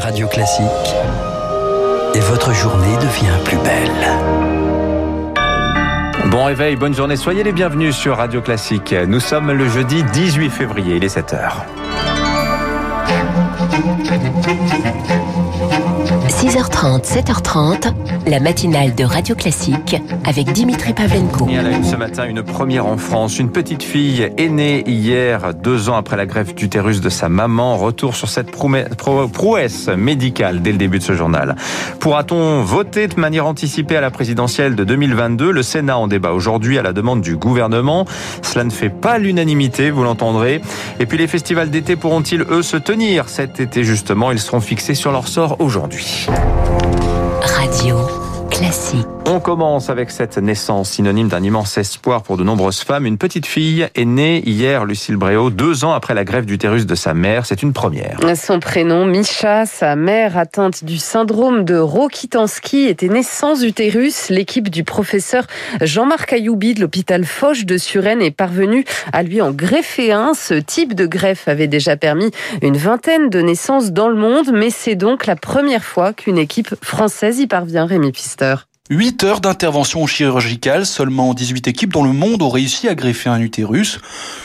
Radio Classique. Et votre journée devient plus belle. Bon réveil, bonne journée, soyez les bienvenus sur Radio Classique. Nous sommes le jeudi 18 février, il est 7h. 6h30, 7h30, la matinale de Radio Classique avec Dimitri Pavlenko. Et à la une ce matin, une première en France. Une petite fille est née hier, deux ans après la greffe d'utérus de sa maman. Retour sur cette prouesse médicale dès le début de ce journal. Pourra-t-on voter de manière anticipée à la présidentielle de 2022 Le Sénat en débat aujourd'hui à la demande du gouvernement. Cela ne fait pas l'unanimité, vous l'entendrez. Et puis les festivals d'été pourront-ils, eux, se tenir cet été justement? Ils seront fixés sur leur sort aujourd'hui. Radio classique. On commence avec cette naissance, synonyme d'un immense espoir pour de nombreuses femmes. Une petite fille est née hier, Lucille Bréau, deux ans après la grève d'utérus de sa mère. C'est une première. Son prénom, Misha, sa mère atteinte du syndrome de Rokitansky était née sans utérus. L'équipe du professeur Jean-Marc Ayoubi de l'hôpital Foch de Suresnes est parvenue à lui en greffer un. Ce type de greffe avait déjà permis une vingtaine de naissances dans le monde, mais c'est donc la première fois qu'une équipe française y parvient, Rémi Pister. 8 heures d'intervention chirurgicale, seulement 18 équipes dans le monde ont réussi à greffer un utérus.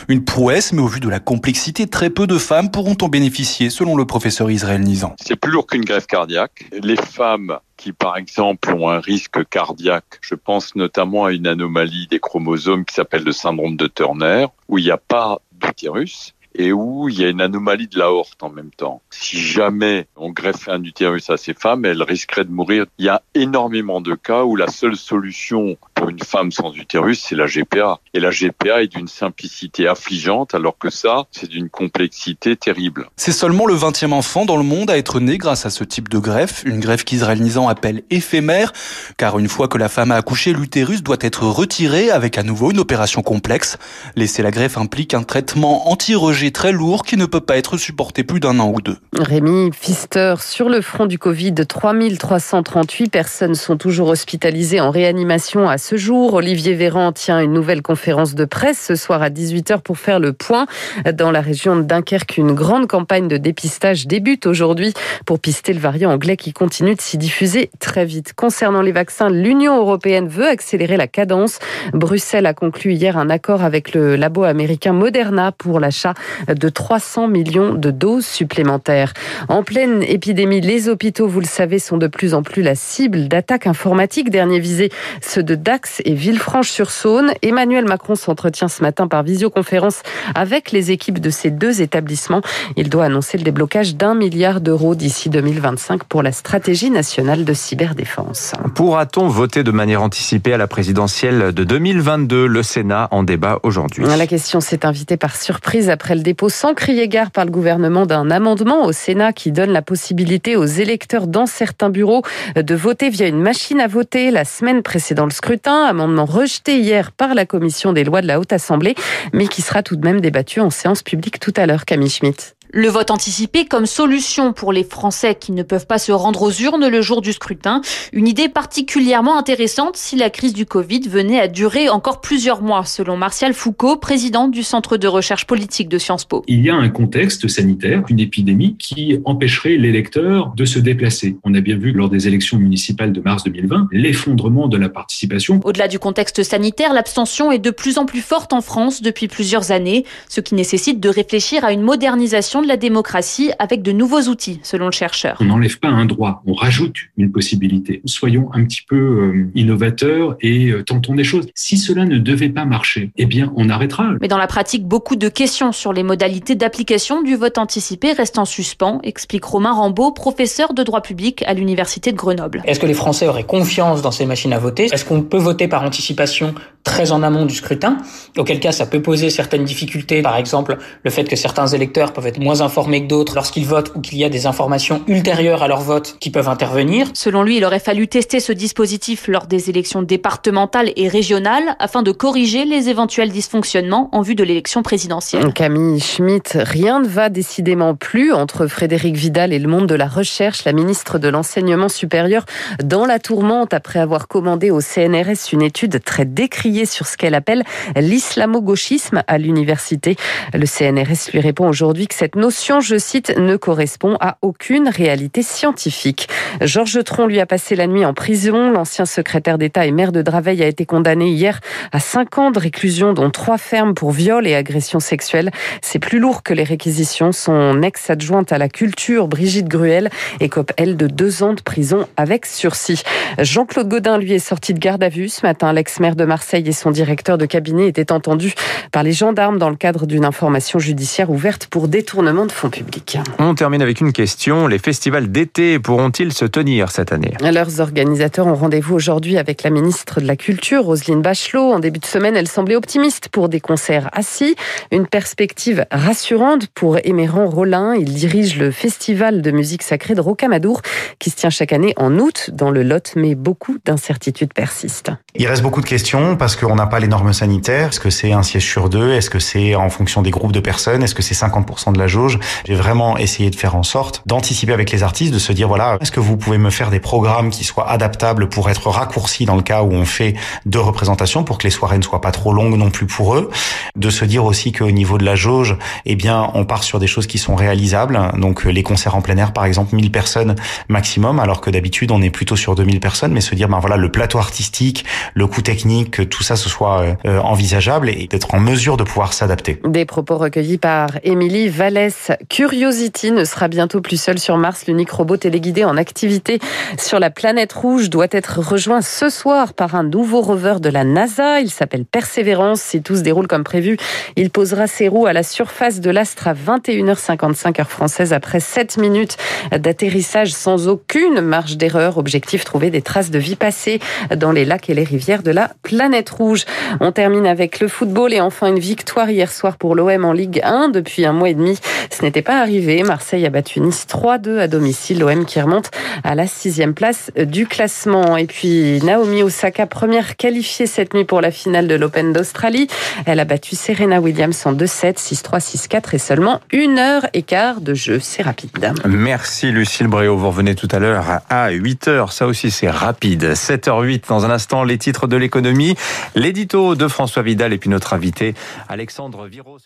Une prouesse, mais au vu de la complexité, très peu de femmes pourront en bénéficier, selon le professeur Israël Nizan. C'est plus lourd qu'une greffe cardiaque. Les femmes qui, par exemple, ont un risque cardiaque, je pense notamment à une anomalie des chromosomes qui s'appelle le syndrome de Turner, où il n'y a pas d'utérus, et où il y a une anomalie de l'aorte en même temps. Si jamais on greffait un utérus à ces femmes, elles risqueraient de mourir. Il y a énormément de cas où la seule solution pour une femme sans utérus, c'est la GPA. Et la GPA est d'une simplicité affligeante, alors que ça, c'est d'une complexité terrible. C'est seulement le 20e enfant dans le monde à être né grâce à ce type de greffe, une greffe qu'Israël Nizan appelle éphémère, car une fois que la femme a accouché, l'utérus doit être retiré avec à nouveau une opération complexe. Laisser la greffe implique un traitement anti-rejet très lourd qui ne peut pas être supporté plus d'un an ou deux. Rémi Pfister, sur le front du Covid, 3338 personnes sont toujours hospitalisées en réanimation à ce jour. Olivier Véran tient une nouvelle conférence de presse ce soir à 18h pour faire le point. Dans la région de Dunkerque, une grande campagne de dépistage débute aujourd'hui pour pister le variant anglais qui continue de s'y diffuser très vite. Concernant les vaccins, l'Union européenne veut accélérer la cadence. Bruxelles a conclu hier un accord avec le labo américain Moderna pour l'achat de 300 millions de doses supplémentaires. En pleine épidémie, les hôpitaux, vous le savez, sont de plus en plus la cible d'attaques informatiques. Dernier visé, ceux de Dax et Villefranche-sur-Saône. Emmanuel Macron s'entretient ce matin par visioconférence avec les équipes de ces deux établissements. Il doit annoncer le déblocage d'un milliard d'euros d'ici 2025 pour la stratégie nationale de cyberdéfense. Pourra-t-on voter de manière anticipée à la présidentielle de 2022 Le Sénat en débat aujourd'hui. La question s'est invitée par surprise après le dépôt sans crier gare par le gouvernement d'un amendement au Sénat qui donne la possibilité aux électeurs dans certains bureaux de voter via une machine à voter la semaine précédant le scrutin. Amendement rejeté hier par la commission des lois de la Haute Assemblée, mais qui sera tout de même débattu en séance publique tout à l'heure, Camille Schmitt. Le vote anticipé comme solution pour les Français qui ne peuvent pas se rendre aux urnes le jour du scrutin. Une idée particulièrement intéressante si la crise du Covid venait à durer encore plusieurs mois, selon Martial Foucault, président du Centre de recherche politique de Sciences Po. Il y a un contexte sanitaire, une épidémie qui empêcherait l'électeur de se déplacer. On a bien vu lors des élections municipales de mars 2020 l'effondrement de la participation. Au-delà du contexte sanitaire, l'abstention est de plus en plus forte en France depuis plusieurs années, ce qui nécessite de réfléchir à une modernisation de la démocratie avec de nouveaux outils, selon le chercheur. On n'enlève pas un droit, on rajoute une possibilité. Soyons un petit peu euh, innovateurs et euh, tentons des choses. Si cela ne devait pas marcher, eh bien, on arrêtera. Mais dans la pratique, beaucoup de questions sur les modalités d'application du vote anticipé restent en suspens, explique Romain Rambaud, professeur de droit public à l'Université de Grenoble. Est-ce que les Français auraient confiance dans ces machines à voter? Est-ce qu'on peut voter par anticipation très en amont du scrutin Auquel cas, ça peut poser certaines difficultés. Par exemple, le fait que certains électeurs peuvent être moins informés que d'autres lorsqu'ils votent ou qu'il y a des informations ultérieures à leur vote qui peuvent intervenir. Selon lui, il aurait fallu tester ce dispositif lors des élections départementales et régionales afin de corriger les éventuels dysfonctionnements en vue de l'élection présidentielle. Camille Schmitt, rien ne va décidément plus entre Frédéric Vidal et le monde de la recherche. La ministre de l'Enseignement supérieur dans la tourmente après avoir commandé au CNRS une étude très décriée sur ce qu'elle appelle l'islamo-gauchisme à l'université. Le CNRS lui répond aujourd'hui que cette notion, je cite, ne correspond à aucune réalité scientifique. Georges Tron lui a passé la nuit en prison. L'ancien secrétaire d'État et maire de Draveil a été condamné hier à 5 ans de réclusion, dont 3 fermes pour viol et agression sexuelle. C'est plus lourd que les réquisitions. Son ex-adjointe à la culture, Brigitte Gruel, écope, elle, de 2 ans de prison avec sursis. Jean-Claude Godin, lui, est sorti de garde à vue ce matin. L'ex-maire de Marseille et son directeur de cabinet étaient entendus par les gendarmes dans le cadre d'une information judiciaire ouverte pour détournement de fonds publics. On termine avec une question. Les festivals d'été pourront-ils se tenir cette année? Leurs organisateurs ont rendez-vous aujourd'hui avec la ministre de la Culture, Roselyne Bachelot. En début de semaine, elle semblait optimiste pour des concerts assis. Une perspective rassurante pour Éméran Rollin. Il dirige le festival de musique sacrée de Rocamadour qui se tient chaque année en août dans le Lot, mais beaucoup d'incertitudes persistent. Il reste beaucoup de questions parce qu'on n'a pas les normes sanitaires? Est-ce que c'est un siège sur deux? Est-ce que c'est en fonction des groupes de personnes? Est-ce que c'est 50% de la jauge? J'ai vraiment essayé de faire en sorte d'anticiper avec les artistes, de se dire voilà, est-ce que vous pouvez me faire des programmes qui soient adaptables pour être raccourcis dans le cas où on fait deux représentations pour que les soirées ne soient pas trop longues non plus pour eux? De se dire aussi qu'au niveau de la jauge, eh bien, on part sur des choses qui sont réalisables. Donc les concerts en plein air, par exemple, 1000 personnes maximum, alors que d'habitude on est plutôt sur 2000 personnes. Mais se dire ben voilà, le plateau artistique, le coût technique, que tout ça ce soit euh, envisageable et d'être en mesure de pouvoir s'adapter. Des propos recueillis par Émilie Vallès. Curiosity ne sera bientôt plus seul sur Mars. L'unique robot téléguidé en activité sur la planète rouge doit être rejoint ce soir par un nouveau rover de la NASA. Il s'appelle Persévérance. Si tout se déroule comme prévu, il posera ses roues à la surface de l'astre à 21h55 heure française après 7 minutes d'atterrissage sans aucune marge d'erreur. Objectif trouver des traces de vie passée dans les lacs et les rivières de la planète rouge. On termine avec le football et enfin une victoire hier soir pour l'OM en Ligue 1 depuis un mois et demi. Ce n'était pas arrivé. Marseille a battu Nice 3-2 à domicile. L'OM qui remonte à la sixième place du classement. Et puis Naomi Osaka, première qualifiée cette nuit pour la finale de l'Open d'Australie. Elle a battu Serena Williams en 2-7, 6-3, 6-4 et seulement une heure et quart de jeu. C'est rapide. Merci Lucille Bréau. Vous revenez tout à l'heure à 8h. Ça aussi, c'est rapide. 7h08 dans un instant, les titres de l'économie, l'édito de François Vidal et puis notre invité Alexandre Viros.